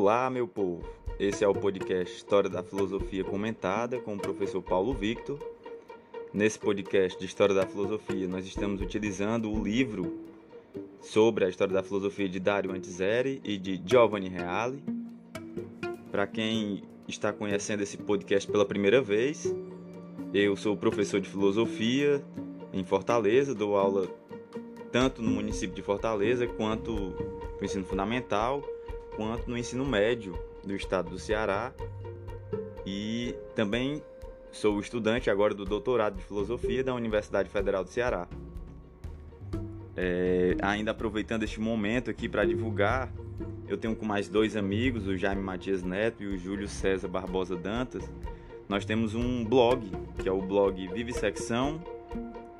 Olá, meu povo. Esse é o podcast História da Filosofia Comentada com o professor Paulo Victor. Nesse podcast de História da Filosofia, nós estamos utilizando o livro sobre a história da filosofia de Dario Antiseri e de Giovanni Reale. Para quem está conhecendo esse podcast pela primeira vez, eu sou professor de filosofia em Fortaleza, dou aula tanto no município de Fortaleza quanto no ensino fundamental quanto no ensino médio do estado do Ceará. E também sou estudante agora do doutorado de filosofia da Universidade Federal do Ceará. É, ainda aproveitando este momento aqui para divulgar, eu tenho com mais dois amigos, o Jaime Matias Neto e o Júlio César Barbosa Dantas. Nós temos um blog, que é o blog Vive Secção,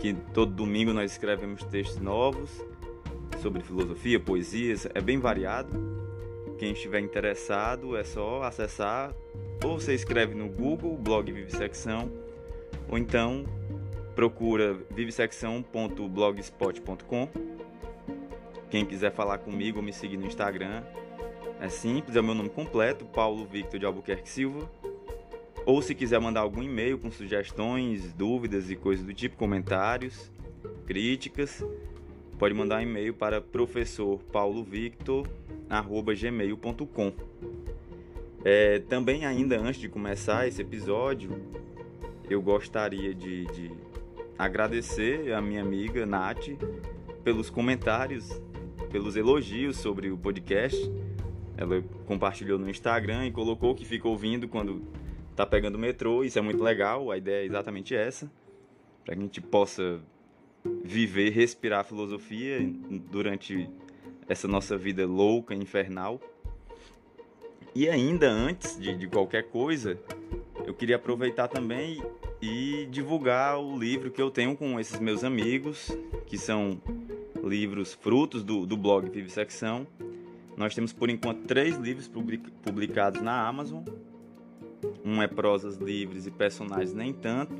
que todo domingo nós escrevemos textos novos sobre filosofia, poesias, é bem variado. Quem estiver interessado é só acessar, ou você escreve no Google, blog Vivissecção, ou então procura vivissecção.blogspot.com. Quem quiser falar comigo ou me seguir no Instagram, é simples, é o meu nome completo, Paulo Victor de Albuquerque Silva. Ou se quiser mandar algum e-mail com sugestões, dúvidas e coisas do tipo, comentários, críticas, pode mandar um e-mail para professor Paulo Victor gmail.com. É, também, ainda antes de começar esse episódio, eu gostaria de, de agradecer a minha amiga Nath pelos comentários, pelos elogios sobre o podcast. Ela compartilhou no Instagram e colocou que fica ouvindo quando tá pegando o metrô. Isso é muito legal, a ideia é exatamente essa. Para que a gente possa viver, respirar filosofia durante essa nossa vida louca, infernal. E ainda antes de, de qualquer coisa, eu queria aproveitar também e divulgar o livro que eu tenho com esses meus amigos, que são livros frutos do, do blog Vivissecção. Nós temos por enquanto três livros publicados na Amazon. Um é Prosas Livres e Personagens Nem Tanto.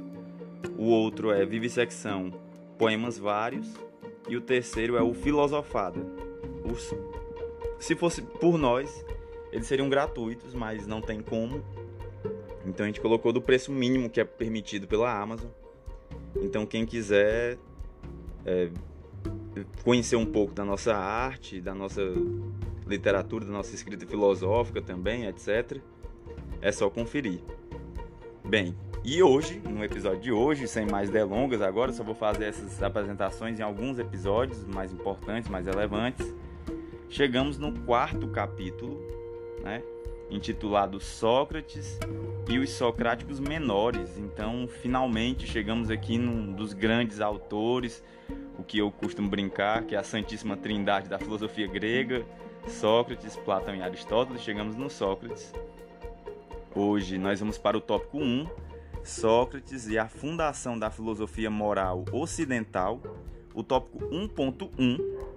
O outro é Vivissecção, Poemas Vários. E o terceiro é o Filosofada, os, se fosse por nós, eles seriam gratuitos, mas não tem como. Então a gente colocou do preço mínimo que é permitido pela Amazon. Então quem quiser é, conhecer um pouco da nossa arte, da nossa literatura, da nossa escrita filosófica também, etc., é só conferir. Bem, e hoje, no episódio de hoje, sem mais delongas, agora só vou fazer essas apresentações em alguns episódios mais importantes, mais relevantes chegamos no quarto capítulo, né, intitulado Sócrates e os Socráticos Menores. Então, finalmente chegamos aqui num dos grandes autores, o que eu costumo brincar, que é a Santíssima Trindade da filosofia grega, Sócrates, Platão e Aristóteles. Chegamos no Sócrates. Hoje nós vamos para o tópico 1, Sócrates e a fundação da filosofia moral ocidental. O tópico 1.1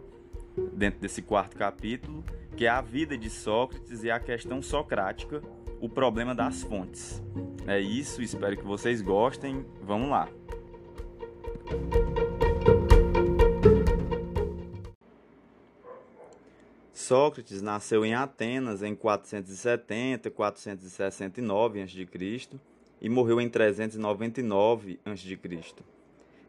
dentro desse quarto capítulo, que é a vida de Sócrates e a questão socrática, o problema das fontes. É isso, espero que vocês gostem. Vamos lá. Sócrates nasceu em Atenas em 470 469 a.C. e morreu em 399 a.C.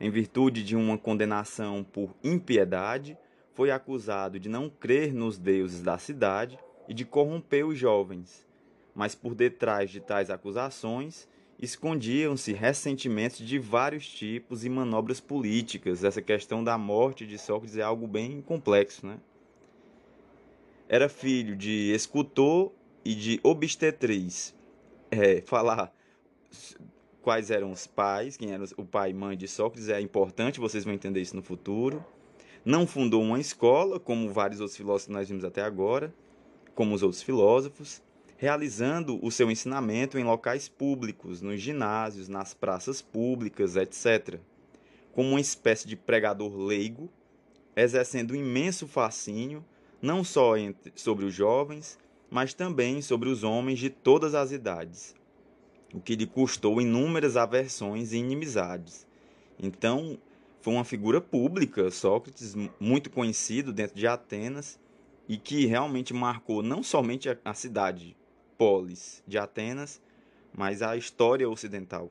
Em virtude de uma condenação por impiedade, foi acusado de não crer nos deuses da cidade e de corromper os jovens. Mas por detrás de tais acusações escondiam-se ressentimentos de vários tipos e manobras políticas. Essa questão da morte de Sócrates é algo bem complexo, né? Era filho de escultor e de obstetriz. É, falar quais eram os pais, quem era o pai e mãe de Sócrates é importante, vocês vão entender isso no futuro. Não fundou uma escola, como vários outros filósofos que nós vimos até agora, como os outros filósofos, realizando o seu ensinamento em locais públicos, nos ginásios, nas praças públicas, etc. Como uma espécie de pregador leigo, exercendo um imenso fascínio, não só entre, sobre os jovens, mas também sobre os homens de todas as idades, o que lhe custou inúmeras aversões e inimizades. Então, foi uma figura pública, Sócrates, muito conhecido dentro de Atenas, e que realmente marcou não somente a cidade, polis de Atenas, mas a história ocidental.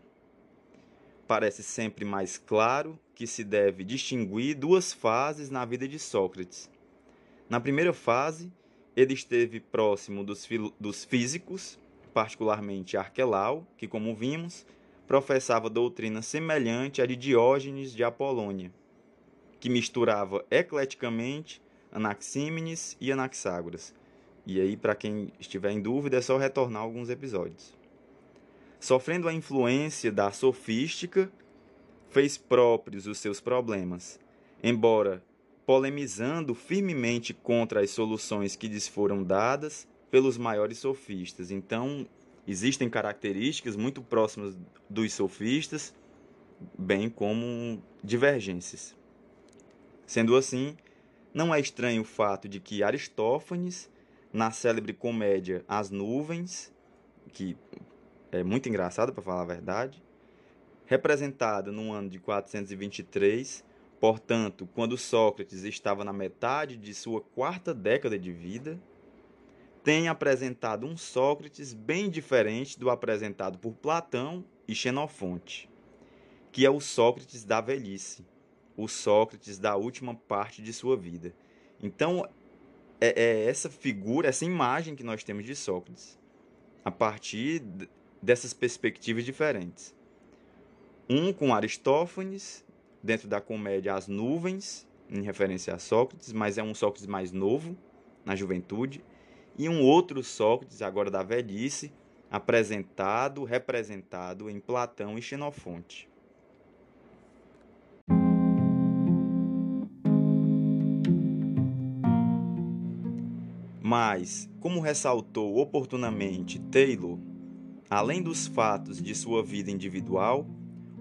Parece sempre mais claro que se deve distinguir duas fases na vida de Sócrates. Na primeira fase, ele esteve próximo dos, dos físicos, particularmente Arquelau, que, como vimos, professava doutrina semelhante à de Diógenes de Apolônia, que misturava ecleticamente Anaxímenes e Anaxágoras. E aí, para quem estiver em dúvida, é só retornar alguns episódios. Sofrendo a influência da sofística, fez próprios os seus problemas, embora polemizando firmemente contra as soluções que lhes foram dadas pelos maiores sofistas. Então, existem características muito próximas dos sofistas, bem como divergências. Sendo assim, não é estranho o fato de que Aristófanes, na célebre comédia As Nuvens, que é muito engraçada para falar a verdade, representada no ano de 423, portanto, quando Sócrates estava na metade de sua quarta década de vida, tem apresentado um Sócrates bem diferente do apresentado por Platão e Xenofonte, que é o Sócrates da velhice, o Sócrates da última parte de sua vida. Então, é, é essa figura, essa imagem que nós temos de Sócrates, a partir dessas perspectivas diferentes. Um com Aristófanes, dentro da comédia As Nuvens, em referência a Sócrates, mas é um Sócrates mais novo, na juventude, e um outro Sócrates, agora da velhice, apresentado, representado em Platão e Xenofonte. Mas, como ressaltou oportunamente Taylor, além dos fatos de sua vida individual,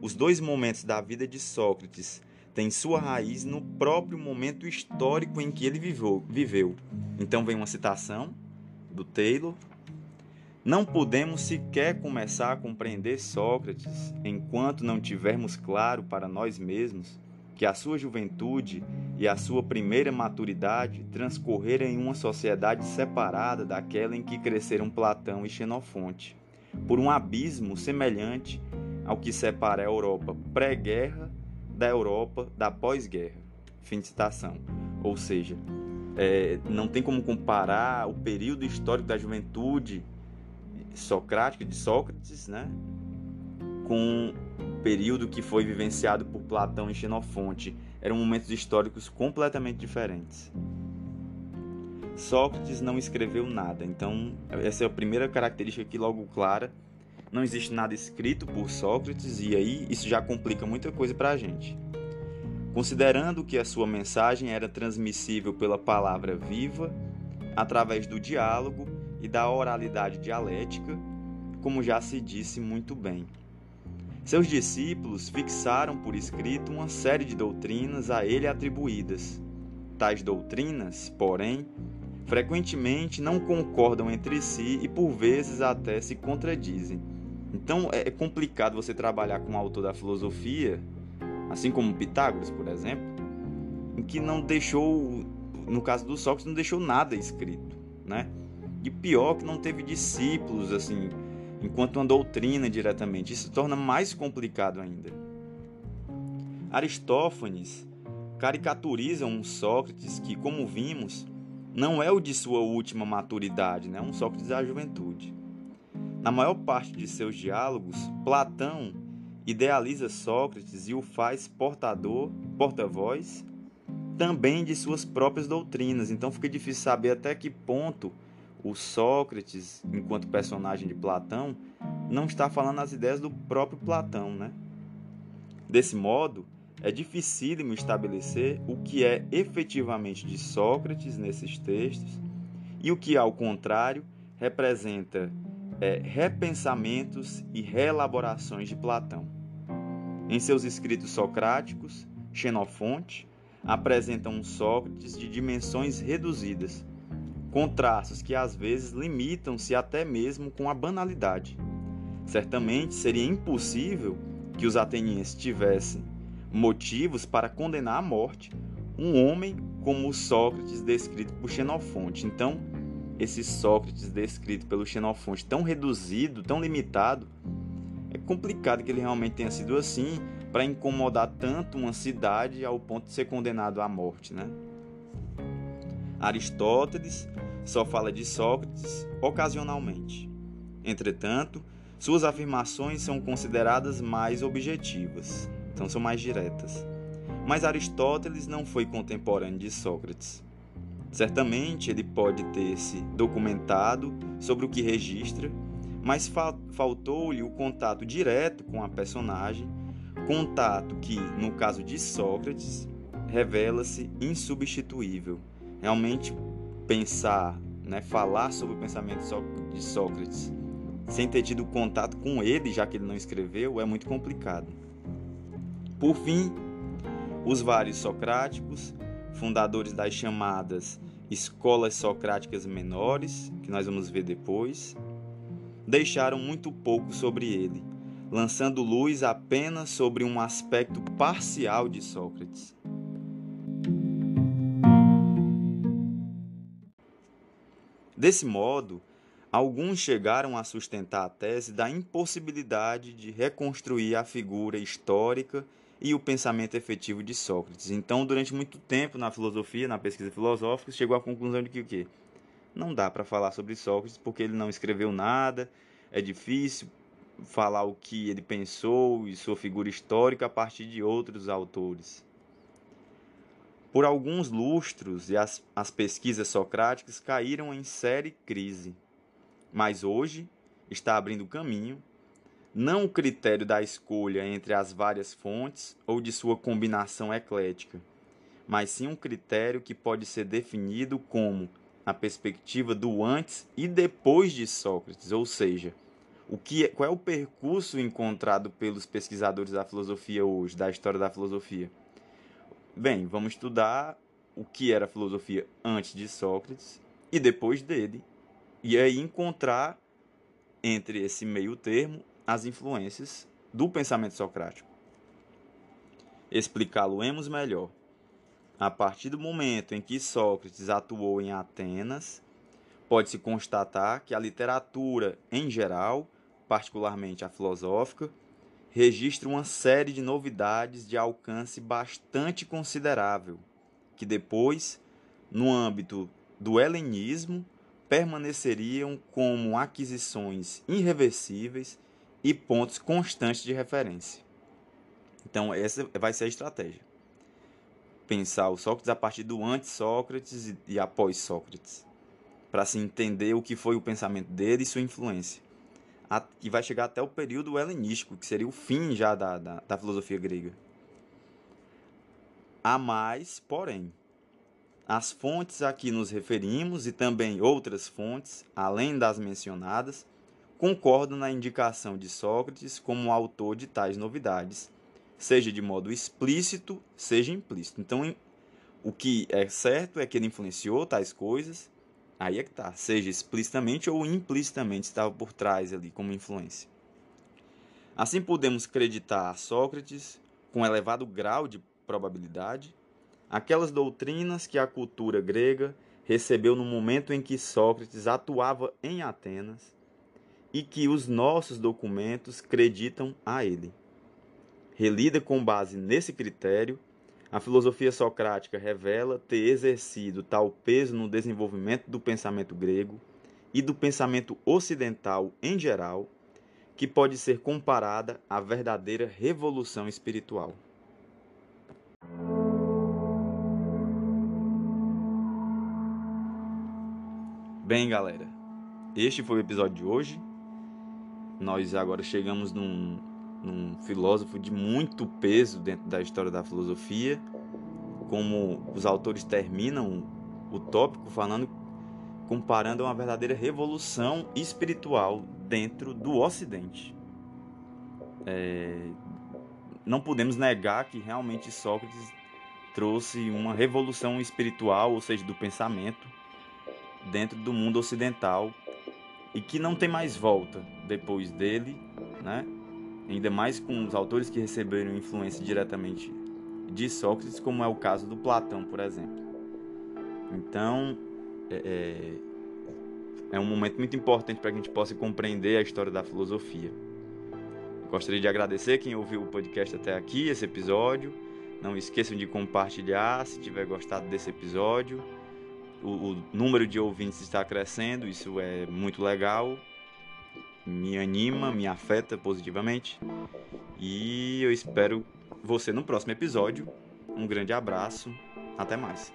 os dois momentos da vida de Sócrates têm sua raiz no próprio momento histórico em que ele viveu. viveu. Então vem uma citação do Taylor. Não podemos sequer começar a compreender Sócrates enquanto não tivermos claro para nós mesmos que a sua juventude e a sua primeira maturidade transcorreram em uma sociedade separada daquela em que cresceram Platão e Xenofonte, por um abismo semelhante ao que separa a Europa pré-guerra da Europa da pós-guerra. Fim de citação. Ou seja, é, não tem como comparar o período histórico da juventude socrática de Sócrates, né, com período que foi vivenciado por Platão e Xenofonte eram momentos históricos completamente diferentes. Sócrates não escreveu nada, então essa é a primeira característica que logo clara. Não existe nada escrito por Sócrates e aí isso já complica muita coisa para a gente. Considerando que a sua mensagem era transmissível pela palavra viva, através do diálogo e da oralidade dialética, como já se disse muito bem. Seus discípulos fixaram por escrito uma série de doutrinas a ele atribuídas. Tais doutrinas, porém, frequentemente não concordam entre si e por vezes até se contradizem. Então é complicado você trabalhar com um autor da filosofia, assim como Pitágoras, por exemplo, em que não deixou, no caso do Sócrates, não deixou nada escrito, né? E pior que não teve discípulos assim enquanto uma doutrina diretamente. Isso torna mais complicado ainda. Aristófanes caricaturiza um Sócrates que, como vimos, não é o de sua última maturidade, né? um Sócrates da juventude. Na maior parte de seus diálogos, Platão idealiza Sócrates e o faz portador, porta-voz, também de suas próprias doutrinas. Então fica difícil saber até que ponto o Sócrates, enquanto personagem de Platão, não está falando as ideias do próprio Platão, né? Desse modo, é dificílimo estabelecer o que é efetivamente de Sócrates nesses textos e o que, ao contrário, representa é, repensamentos e reelaborações de Platão. Em seus escritos socráticos, Xenofonte apresenta um Sócrates de dimensões reduzidas, com traços que às vezes limitam-se até mesmo com a banalidade. Certamente seria impossível que os atenienses tivessem motivos para condenar à morte um homem como o Sócrates descrito por Xenofonte. Então, esse Sócrates descrito pelo Xenofonte tão reduzido, tão limitado, é complicado que ele realmente tenha sido assim para incomodar tanto uma cidade ao ponto de ser condenado à morte, né? Aristóteles só fala de Sócrates ocasionalmente. Entretanto, suas afirmações são consideradas mais objetivas, então são mais diretas. Mas Aristóteles não foi contemporâneo de Sócrates. Certamente ele pode ter se documentado sobre o que registra, mas fa faltou-lhe o contato direto com a personagem, contato que, no caso de Sócrates, revela-se insubstituível. Realmente pensar, né, falar sobre o pensamento de Sócrates sem ter tido contato com ele, já que ele não escreveu, é muito complicado. Por fim, os vários socráticos, fundadores das chamadas escolas socráticas menores, que nós vamos ver depois, deixaram muito pouco sobre ele, lançando luz apenas sobre um aspecto parcial de Sócrates. Desse modo, alguns chegaram a sustentar a tese da impossibilidade de reconstruir a figura histórica e o pensamento efetivo de Sócrates. Então, durante muito tempo na filosofia, na pesquisa filosófica, chegou à conclusão de que o quê? Não dá para falar sobre Sócrates porque ele não escreveu nada, é difícil falar o que ele pensou e sua figura histórica a partir de outros autores. Por alguns lustros, e as, as pesquisas socráticas caíram em séria crise. Mas hoje está abrindo caminho, não o critério da escolha entre as várias fontes ou de sua combinação eclética, mas sim um critério que pode ser definido como a perspectiva do antes e depois de Sócrates, ou seja, o que é, qual é o percurso encontrado pelos pesquisadores da filosofia hoje, da história da filosofia? Bem, vamos estudar o que era a filosofia antes de Sócrates e depois dele, e aí encontrar entre esse meio termo as influências do pensamento socrático. Explicá-lo-emos melhor. A partir do momento em que Sócrates atuou em Atenas, pode-se constatar que a literatura em geral, particularmente a filosófica, registra uma série de novidades de alcance bastante considerável, que depois, no âmbito do helenismo, permaneceriam como aquisições irreversíveis e pontos constantes de referência. Então, essa vai ser a estratégia. Pensar o Sócrates a partir do antes-Sócrates e após Sócrates, para se entender o que foi o pensamento dele e sua influência que vai chegar até o período helenístico, que seria o fim já da, da, da filosofia grega. Há mais, porém, as fontes a que nos referimos e também outras fontes, além das mencionadas, concordam na indicação de Sócrates como autor de tais novidades, seja de modo explícito, seja implícito. Então, o que é certo é que ele influenciou tais coisas, Aí é que tá, seja explicitamente ou implicitamente estava por trás ali como influência. Assim podemos acreditar a Sócrates, com elevado grau de probabilidade, aquelas doutrinas que a cultura grega recebeu no momento em que Sócrates atuava em Atenas e que os nossos documentos creditam a ele. Relida com base nesse critério, a filosofia socrática revela ter exercido tal peso no desenvolvimento do pensamento grego e do pensamento ocidental em geral, que pode ser comparada à verdadeira revolução espiritual. Bem, galera, este foi o episódio de hoje. Nós agora chegamos num, num filósofo de muito peso dentro da história da filosofia, como os autores terminam o tópico falando comparando uma verdadeira revolução espiritual dentro do Ocidente. É, não podemos negar que realmente Sócrates trouxe uma revolução espiritual, ou seja, do pensamento, dentro do mundo ocidental e que não tem mais volta depois dele, né? Ainda mais com os autores que receberam influência diretamente de Sócrates, como é o caso do Platão, por exemplo. Então, é, é, é um momento muito importante para que a gente possa compreender a história da filosofia. Gostaria de agradecer quem ouviu o podcast até aqui, esse episódio. Não esqueçam de compartilhar se tiver gostado desse episódio. O, o número de ouvintes está crescendo, isso é muito legal me anima, me afeta positivamente. E eu espero você no próximo episódio. Um grande abraço, até mais.